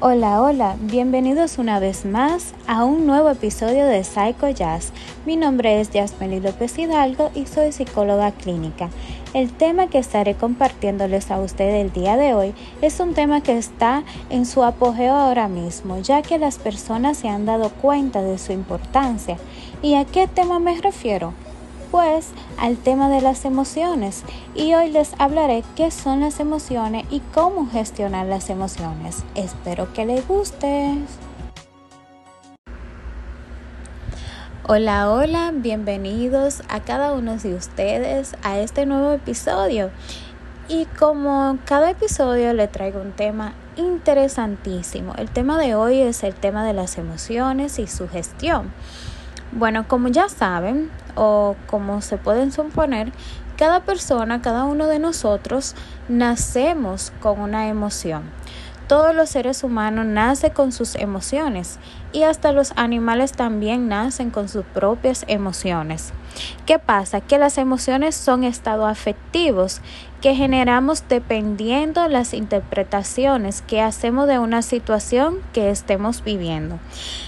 Hola, hola, bienvenidos una vez más a un nuevo episodio de Psycho Jazz. Mi nombre es Yasmeli López Hidalgo y soy psicóloga clínica. El tema que estaré compartiéndoles a ustedes el día de hoy es un tema que está en su apogeo ahora mismo, ya que las personas se han dado cuenta de su importancia. ¿Y a qué tema me refiero? Pues al tema de las emociones y hoy les hablaré qué son las emociones y cómo gestionar las emociones. Espero que les guste. Hola, hola, bienvenidos a cada uno de ustedes a este nuevo episodio. Y como cada episodio le traigo un tema interesantísimo. El tema de hoy es el tema de las emociones y su gestión. Bueno, como ya saben o como se pueden suponer, cada persona, cada uno de nosotros nacemos con una emoción. Todos los seres humanos nacen con sus emociones y hasta los animales también nacen con sus propias emociones. ¿Qué pasa? Que las emociones son estados afectivos que generamos dependiendo de las interpretaciones que hacemos de una situación que estemos viviendo.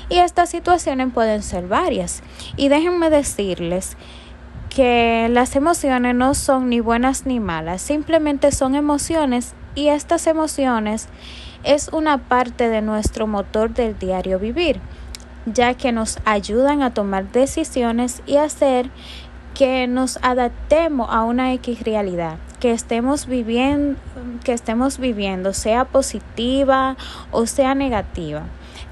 Y estas situaciones pueden ser varias. Y déjenme decirles que las emociones no son ni buenas ni malas, simplemente son emociones y estas emociones es una parte de nuestro motor del diario vivir, ya que nos ayudan a tomar decisiones y hacer que nos adaptemos a una X realidad que estemos viviendo, que estemos viviendo, sea positiva o sea negativa.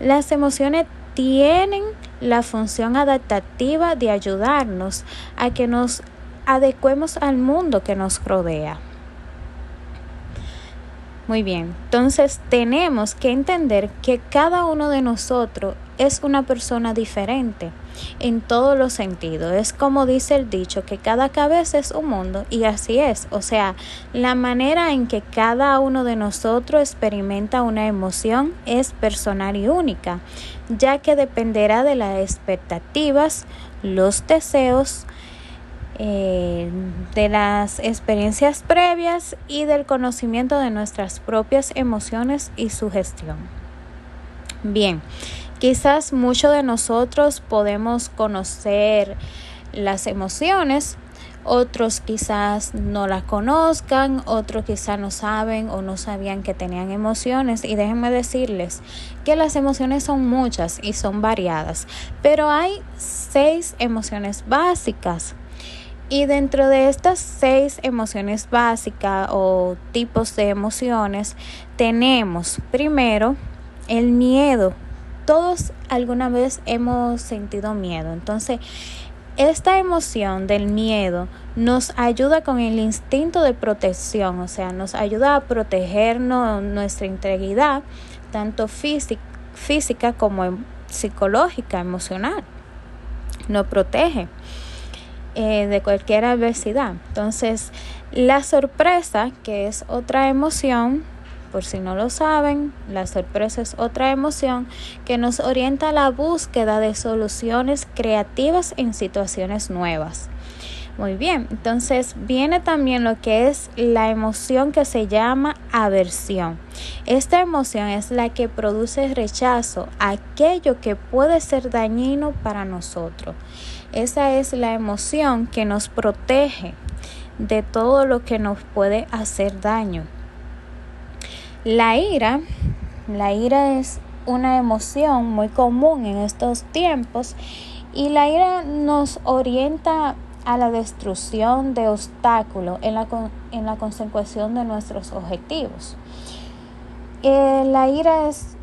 Las emociones tienen la función adaptativa de ayudarnos a que nos adecuemos al mundo que nos rodea. Muy bien, entonces tenemos que entender que cada uno de nosotros es una persona diferente en todos los sentidos. Es como dice el dicho, que cada cabeza es un mundo y así es. O sea, la manera en que cada uno de nosotros experimenta una emoción es personal y única, ya que dependerá de las expectativas, los deseos, eh, de las experiencias previas y del conocimiento de nuestras propias emociones y su gestión. Bien, quizás muchos de nosotros podemos conocer las emociones, otros quizás no las conozcan, otros quizás no saben o no sabían que tenían emociones y déjenme decirles que las emociones son muchas y son variadas, pero hay seis emociones básicas y dentro de estas seis emociones básicas o tipos de emociones tenemos primero el miedo. Todos alguna vez hemos sentido miedo. Entonces, esta emoción del miedo nos ayuda con el instinto de protección, o sea, nos ayuda a protegernos nuestra integridad, tanto física, física como psicológica, emocional. Nos protege. Eh, de cualquier adversidad. Entonces, la sorpresa, que es otra emoción, por si no lo saben, la sorpresa es otra emoción que nos orienta a la búsqueda de soluciones creativas en situaciones nuevas. Muy bien, entonces viene también lo que es la emoción que se llama aversión. Esta emoción es la que produce rechazo a aquello que puede ser dañino para nosotros. Esa es la emoción que nos protege de todo lo que nos puede hacer daño. La ira, la ira es una emoción muy común en estos tiempos y la ira nos orienta a la destrucción de obstáculos en la, en la consecución de nuestros objetivos. Eh, la ira es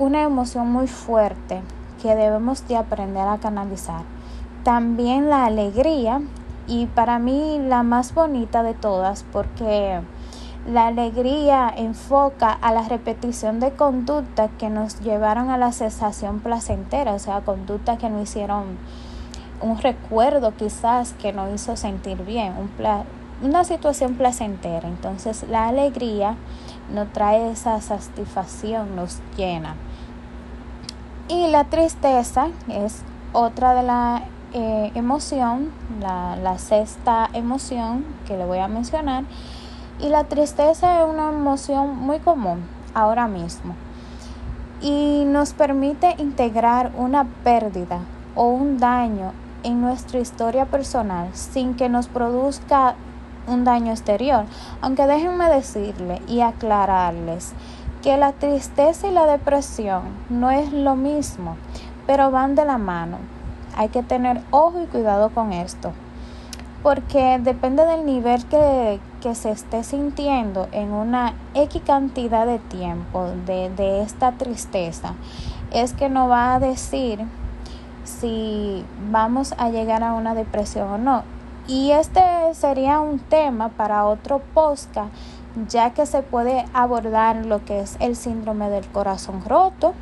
una emoción muy fuerte que debemos de aprender a canalizar también la alegría y para mí la más bonita de todas porque la alegría enfoca a la repetición de conductas que nos llevaron a la sensación placentera, o sea, conductas que nos hicieron un recuerdo quizás que nos hizo sentir bien, una situación placentera. Entonces la alegría nos trae esa satisfacción, nos llena. Y la tristeza es otra de las eh, emoción, la, la sexta emoción que le voy a mencionar, y la tristeza es una emoción muy común ahora mismo. y nos permite integrar una pérdida o un daño en nuestra historia personal sin que nos produzca un daño exterior. Aunque déjenme decirle y aclararles que la tristeza y la depresión no es lo mismo, pero van de la mano. Hay que tener ojo y cuidado con esto, porque depende del nivel que, que se esté sintiendo en una X cantidad de tiempo de, de esta tristeza, es que nos va a decir si vamos a llegar a una depresión o no. Y este sería un tema para otro podcast, ya que se puede abordar lo que es el síndrome del corazón roto,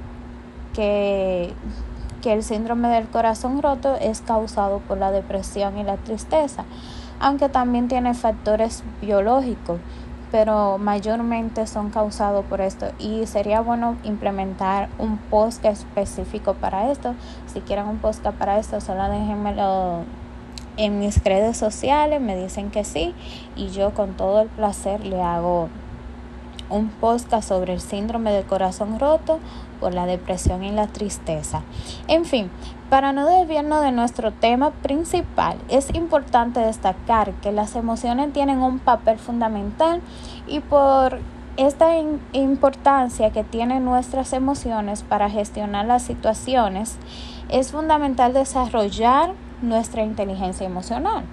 que, que el síndrome del corazón roto es causado por la depresión y la tristeza, aunque también tiene factores biológicos pero mayormente son causados por esto. Y sería bueno implementar un post específico para esto. Si quieren un post para esto solo déjenmelo en mis redes sociales me dicen que sí y yo con todo el placer le hago un podcast sobre el síndrome del corazón roto por la depresión y la tristeza. En fin, para no desviarnos de nuestro tema principal, es importante destacar que las emociones tienen un papel fundamental y por esta importancia que tienen nuestras emociones para gestionar las situaciones, es fundamental desarrollar nuestra inteligencia emocional.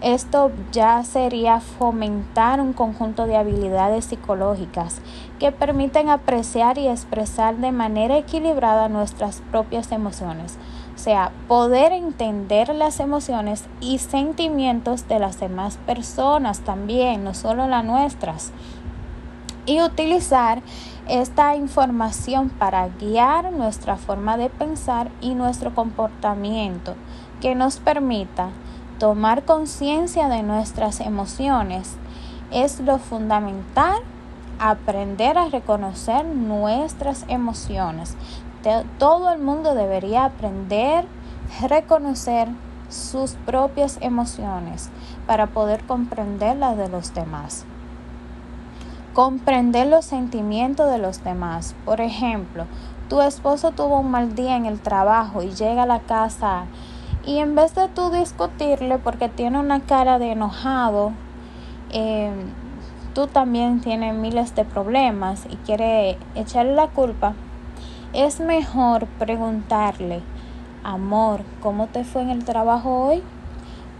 Esto ya sería fomentar un conjunto de habilidades psicológicas que permiten apreciar y expresar de manera equilibrada nuestras propias emociones, o sea, poder entender las emociones y sentimientos de las demás personas también, no solo las nuestras, y utilizar esta información para guiar nuestra forma de pensar y nuestro comportamiento que nos permita tomar conciencia de nuestras emociones. Es lo fundamental aprender a reconocer nuestras emociones. Todo el mundo debería aprender a reconocer sus propias emociones para poder comprender las de los demás. Comprender los sentimientos de los demás. Por ejemplo, tu esposo tuvo un mal día en el trabajo y llega a la casa y en vez de tú discutirle porque tiene una cara de enojado, eh, tú también tienes miles de problemas y quiere echarle la culpa, es mejor preguntarle, amor, ¿cómo te fue en el trabajo hoy?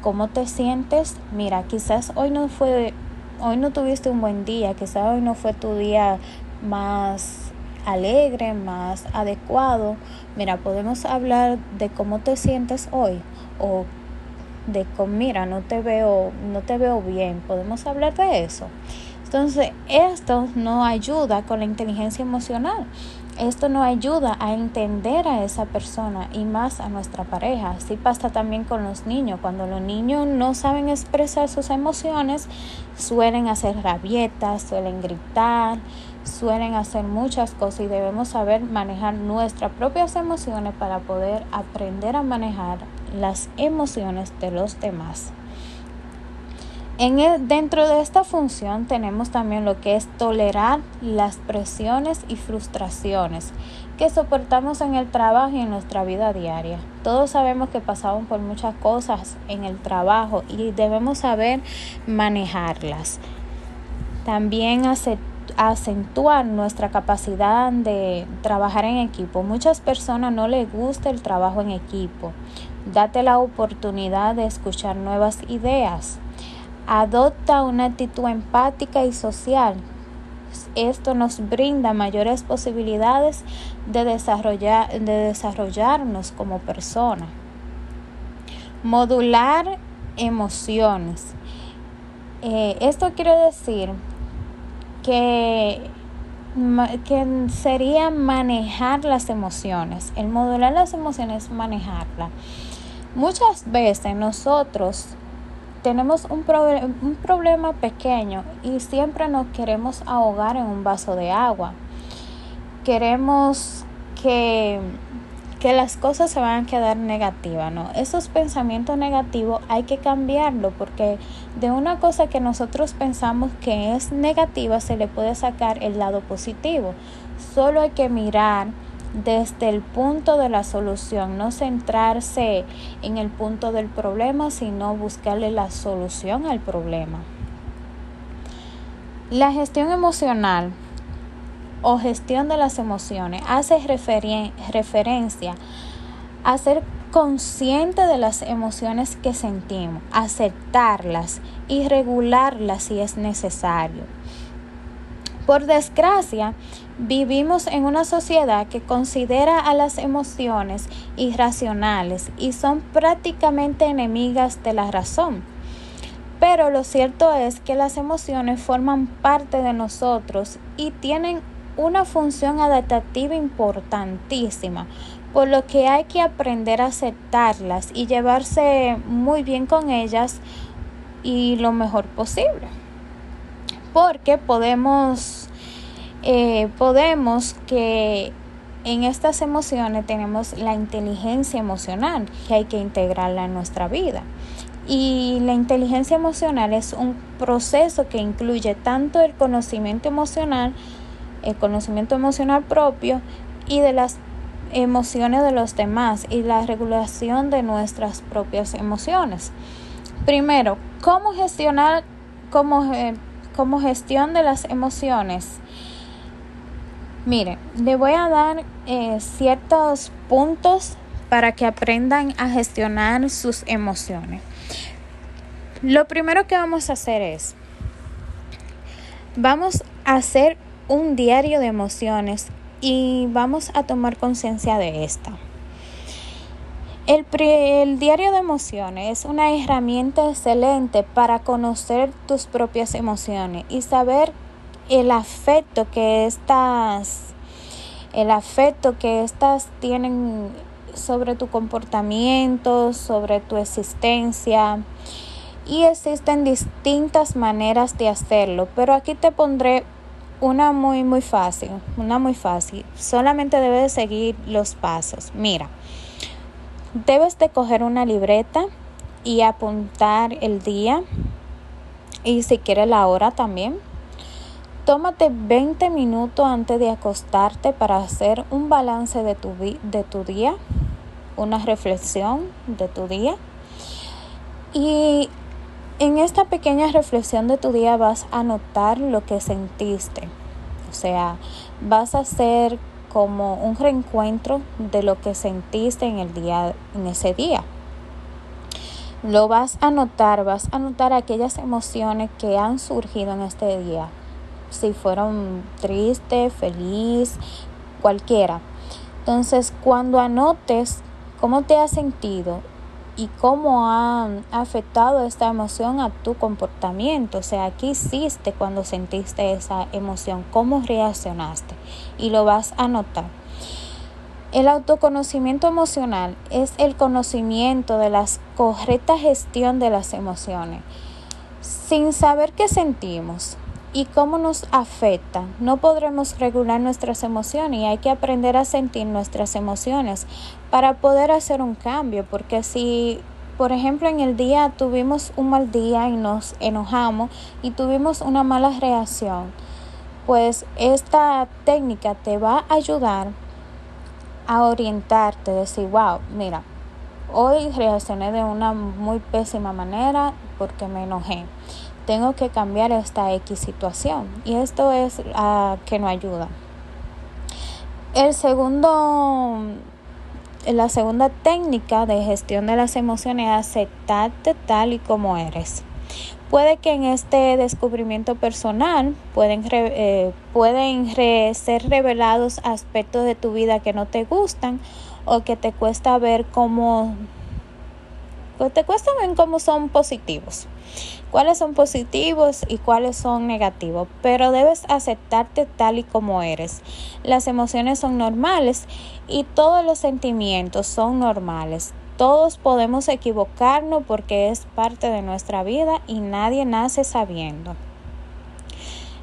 ¿Cómo te sientes? Mira, quizás hoy no fue, hoy no tuviste un buen día, quizás hoy no fue tu día más alegre, más adecuado. Mira, podemos hablar de cómo te sientes hoy o de cómo, mira, no te veo, no te veo bien. Podemos hablar de eso. Entonces, esto nos ayuda con la inteligencia emocional. Esto nos ayuda a entender a esa persona y más a nuestra pareja. Así pasa también con los niños. Cuando los niños no saben expresar sus emociones, suelen hacer rabietas, suelen gritar, suelen hacer muchas cosas y debemos saber manejar nuestras propias emociones para poder aprender a manejar las emociones de los demás. En dentro de esta función tenemos también lo que es tolerar las presiones y frustraciones que soportamos en el trabajo y en nuestra vida diaria. Todos sabemos que pasamos por muchas cosas en el trabajo y debemos saber manejarlas. También aceptar acentuar nuestra capacidad de trabajar en equipo. Muchas personas no les gusta el trabajo en equipo. Date la oportunidad de escuchar nuevas ideas. Adopta una actitud empática y social. Esto nos brinda mayores posibilidades de, desarrollar, de desarrollarnos como persona. Modular emociones. Eh, esto quiere decir que, que sería manejar las emociones. El modular las emociones es manejarla. Muchas veces nosotros tenemos un, un problema pequeño y siempre nos queremos ahogar en un vaso de agua. Queremos que que las cosas se van a quedar negativas, ¿no? Esos pensamientos negativos hay que cambiarlo porque de una cosa que nosotros pensamos que es negativa se le puede sacar el lado positivo. Solo hay que mirar desde el punto de la solución, no centrarse en el punto del problema, sino buscarle la solución al problema. La gestión emocional o gestión de las emociones hace referencia a ser consciente de las emociones que sentimos, aceptarlas y regularlas si es necesario. Por desgracia, vivimos en una sociedad que considera a las emociones irracionales y son prácticamente enemigas de la razón. Pero lo cierto es que las emociones forman parte de nosotros y tienen una función adaptativa importantísima, por lo que hay que aprender a aceptarlas y llevarse muy bien con ellas y lo mejor posible. Porque podemos, eh, podemos que en estas emociones tenemos la inteligencia emocional que hay que integrarla en nuestra vida. Y la inteligencia emocional es un proceso que incluye tanto el conocimiento emocional el conocimiento emocional propio y de las emociones de los demás y la regulación de nuestras propias emociones. Primero, ¿cómo gestionar como, como gestión de las emociones? Mire, le voy a dar eh, ciertos puntos para que aprendan a gestionar sus emociones. Lo primero que vamos a hacer es, vamos a hacer un diario de emociones y vamos a tomar conciencia de esta. El, el, diario de emociones es una herramienta excelente para conocer tus propias emociones y saber el afecto que estas el afecto que estas tienen sobre tu comportamiento, sobre tu existencia. Y existen distintas maneras de hacerlo, pero aquí te pondré una muy, muy fácil, una muy fácil. Solamente debes seguir los pasos. Mira, debes de coger una libreta y apuntar el día y si quieres la hora también. Tómate 20 minutos antes de acostarte para hacer un balance de tu, de tu día, una reflexión de tu día. Y en esta pequeña reflexión de tu día vas a notar lo que sentiste. O sea, vas a hacer como un reencuentro de lo que sentiste en el día en ese día. Lo vas a notar, vas a notar aquellas emociones que han surgido en este día. Si fueron triste, feliz, cualquiera. Entonces, cuando anotes cómo te has sentido y cómo ha afectado esta emoción a tu comportamiento. O sea, ¿qué hiciste cuando sentiste esa emoción? ¿Cómo reaccionaste? Y lo vas a notar. El autoconocimiento emocional es el conocimiento de la correcta gestión de las emociones. Sin saber qué sentimos, y cómo nos afecta. No podremos regular nuestras emociones y hay que aprender a sentir nuestras emociones para poder hacer un cambio, porque si por ejemplo, en el día tuvimos un mal día y nos enojamos y tuvimos una mala reacción, pues esta técnica te va a ayudar a orientarte, decir, wow, mira, hoy reaccioné de una muy pésima manera porque me enojé tengo que cambiar esta X situación. Y esto es a que no ayuda. El segundo, la segunda técnica de gestión de las emociones es aceptarte tal y como eres. Puede que en este descubrimiento personal pueden, eh, pueden ser revelados aspectos de tu vida que no te gustan o que te cuesta ver cómo pues te cuesta ver cómo son positivos cuáles son positivos y cuáles son negativos, pero debes aceptarte tal y como eres. Las emociones son normales y todos los sentimientos son normales. Todos podemos equivocarnos porque es parte de nuestra vida y nadie nace sabiendo.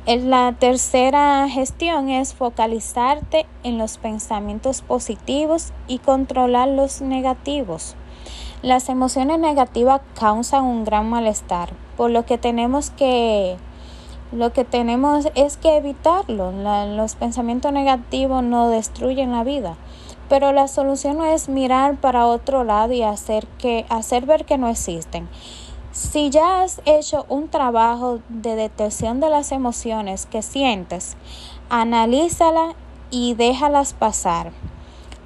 La tercera gestión es focalizarte en los pensamientos positivos y controlar los negativos. Las emociones negativas causan un gran malestar, por lo que tenemos que lo que tenemos es que evitarlo. los pensamientos negativos no destruyen la vida. Pero la solución no es mirar para otro lado y hacer que hacer ver que no existen. Si ya has hecho un trabajo de detección de las emociones que sientes, analízala y déjalas pasar.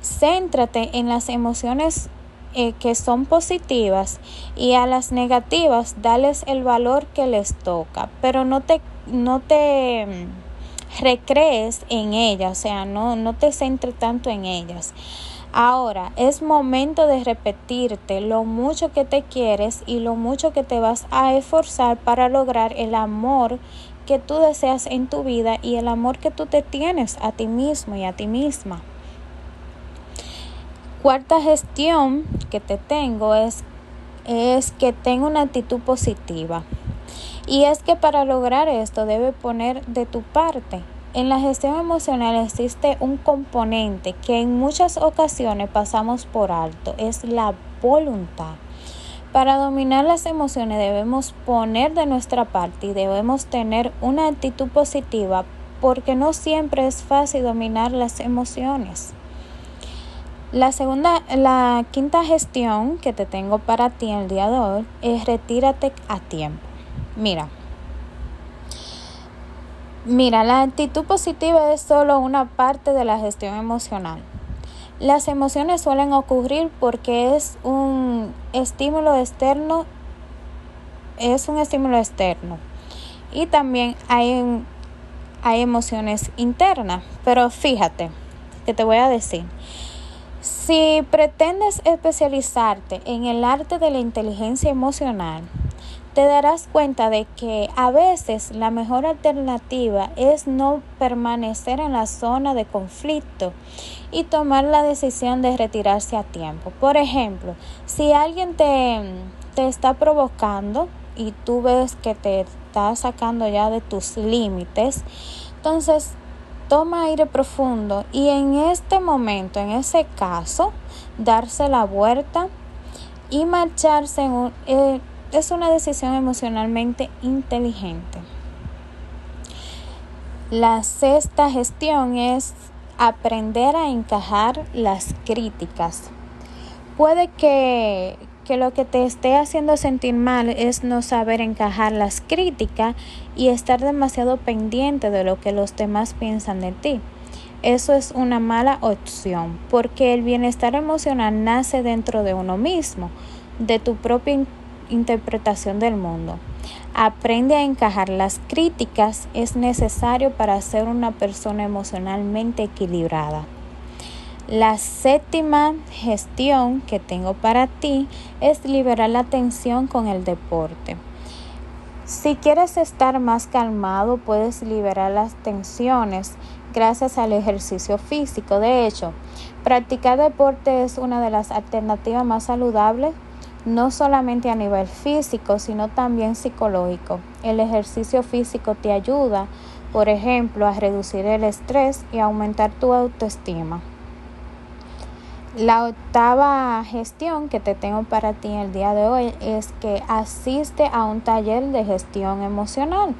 Céntrate en las emociones eh, que son positivas y a las negativas dales el valor que les toca, pero no te, no te mm, recrees en ellas, o sea, no, no te centres tanto en ellas. Ahora es momento de repetirte lo mucho que te quieres y lo mucho que te vas a esforzar para lograr el amor que tú deseas en tu vida y el amor que tú te tienes a ti mismo y a ti misma. Cuarta gestión que te tengo es, es que tenga una actitud positiva. Y es que para lograr esto debe poner de tu parte en la gestión emocional existe un componente que en muchas ocasiones pasamos por alto, es la voluntad. Para dominar las emociones debemos poner de nuestra parte y debemos tener una actitud positiva porque no siempre es fácil dominar las emociones. La segunda, la quinta gestión que te tengo para ti el día de hoy es retírate a tiempo. Mira, Mira, la actitud positiva es solo una parte de la gestión emocional. Las emociones suelen ocurrir porque es un estímulo externo, es un estímulo externo. Y también hay, hay emociones internas. Pero fíjate, que te voy a decir. Si pretendes especializarte en el arte de la inteligencia emocional, te darás cuenta de que a veces la mejor alternativa es no permanecer en la zona de conflicto y tomar la decisión de retirarse a tiempo. Por ejemplo, si alguien te, te está provocando y tú ves que te está sacando ya de tus límites, entonces toma aire profundo y en este momento, en ese caso, darse la vuelta y marcharse en. Eh, es una decisión emocionalmente inteligente. La sexta gestión es aprender a encajar las críticas. Puede que, que, lo que te esté haciendo sentir mal es no saber encajar las críticas y estar demasiado pendiente de lo que los demás piensan de ti. Eso es una mala opción porque el bienestar emocional nace dentro de uno mismo, de tu propia interpretación del mundo. Aprende a encajar las críticas es necesario para ser una persona emocionalmente equilibrada. La séptima gestión que tengo para ti es liberar la tensión con el deporte. Si quieres estar más calmado, puedes liberar las tensiones gracias al ejercicio físico. De hecho, practicar deporte es una de las alternativas más saludables no solamente a nivel físico, sino también psicológico. El ejercicio físico te ayuda, por ejemplo, a reducir el estrés y aumentar tu autoestima. La octava gestión que te tengo para ti el día de hoy es que asiste a un taller de gestión emocional.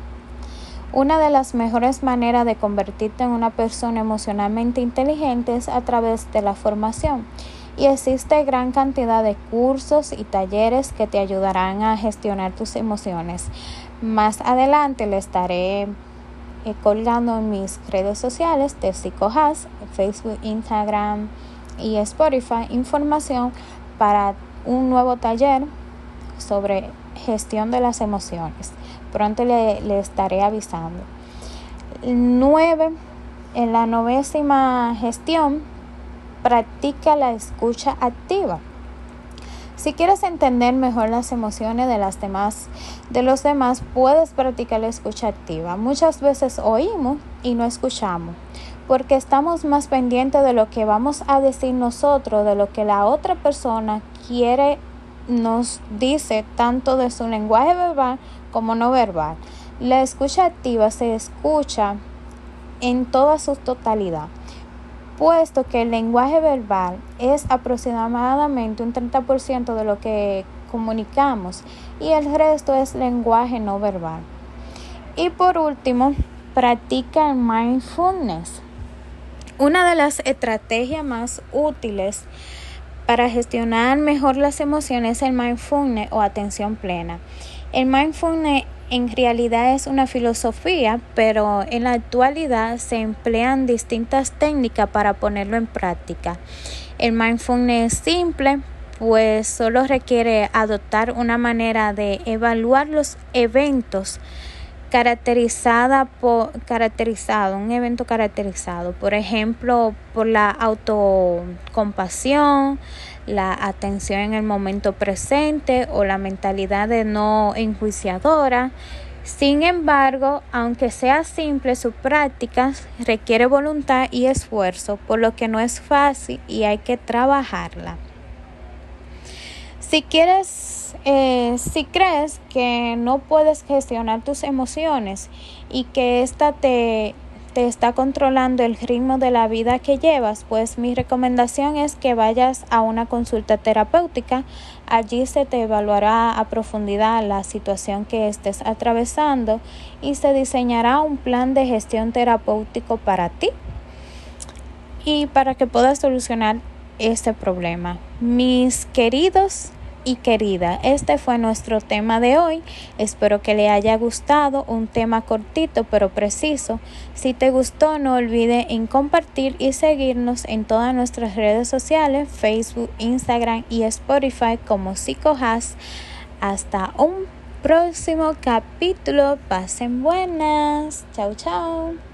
Una de las mejores maneras de convertirte en una persona emocionalmente inteligente es a través de la formación y existe gran cantidad de cursos y talleres que te ayudarán a gestionar tus emociones. Más adelante le estaré eh, colgando en mis redes sociales de PsicoHas, Facebook, Instagram y Spotify información para un nuevo taller sobre gestión de las emociones. Pronto le, le estaré avisando. 9. En la novésima gestión practica la escucha activa. Si quieres entender mejor las emociones de las demás, de los demás, puedes practicar la escucha activa. Muchas veces oímos y no escuchamos, porque estamos más pendientes de lo que vamos a decir nosotros, de lo que la otra persona quiere nos dice tanto de su lenguaje verbal como no verbal. La escucha activa se escucha en toda su totalidad, puesto que el lenguaje verbal es aproximadamente un 30% de lo que comunicamos y el resto es lenguaje no verbal. Y por último, practica el mindfulness. Una de las estrategias más útiles para gestionar mejor las emociones es el mindfulness o atención plena. El mindfulness en realidad es una filosofía, pero en la actualidad se emplean distintas técnicas para ponerlo en práctica. El mindfulness es simple, pues solo requiere adoptar una manera de evaluar los eventos caracterizada por caracterizado, un evento caracterizado, por ejemplo, por la autocompasión, la atención en el momento presente o la mentalidad de no enjuiciadora. Sin embargo, aunque sea simple, su práctica requiere voluntad y esfuerzo, por lo que no es fácil y hay que trabajarla. Si quieres, eh, si crees que no puedes gestionar tus emociones y que esta te, te está controlando el ritmo de la vida que llevas, pues mi recomendación es que vayas a una consulta terapéutica. Allí se te evaluará a profundidad la situación que estés atravesando y se diseñará un plan de gestión terapéutico para ti y para que puedas solucionar este problema. Mis queridos y querida. Este fue nuestro tema de hoy. Espero que le haya gustado. Un tema cortito pero preciso. Si te gustó, no olvide en compartir y seguirnos en todas nuestras redes sociales, Facebook, Instagram y Spotify como Psicohas. Hasta un próximo capítulo. Pasen buenas. Chao, chao.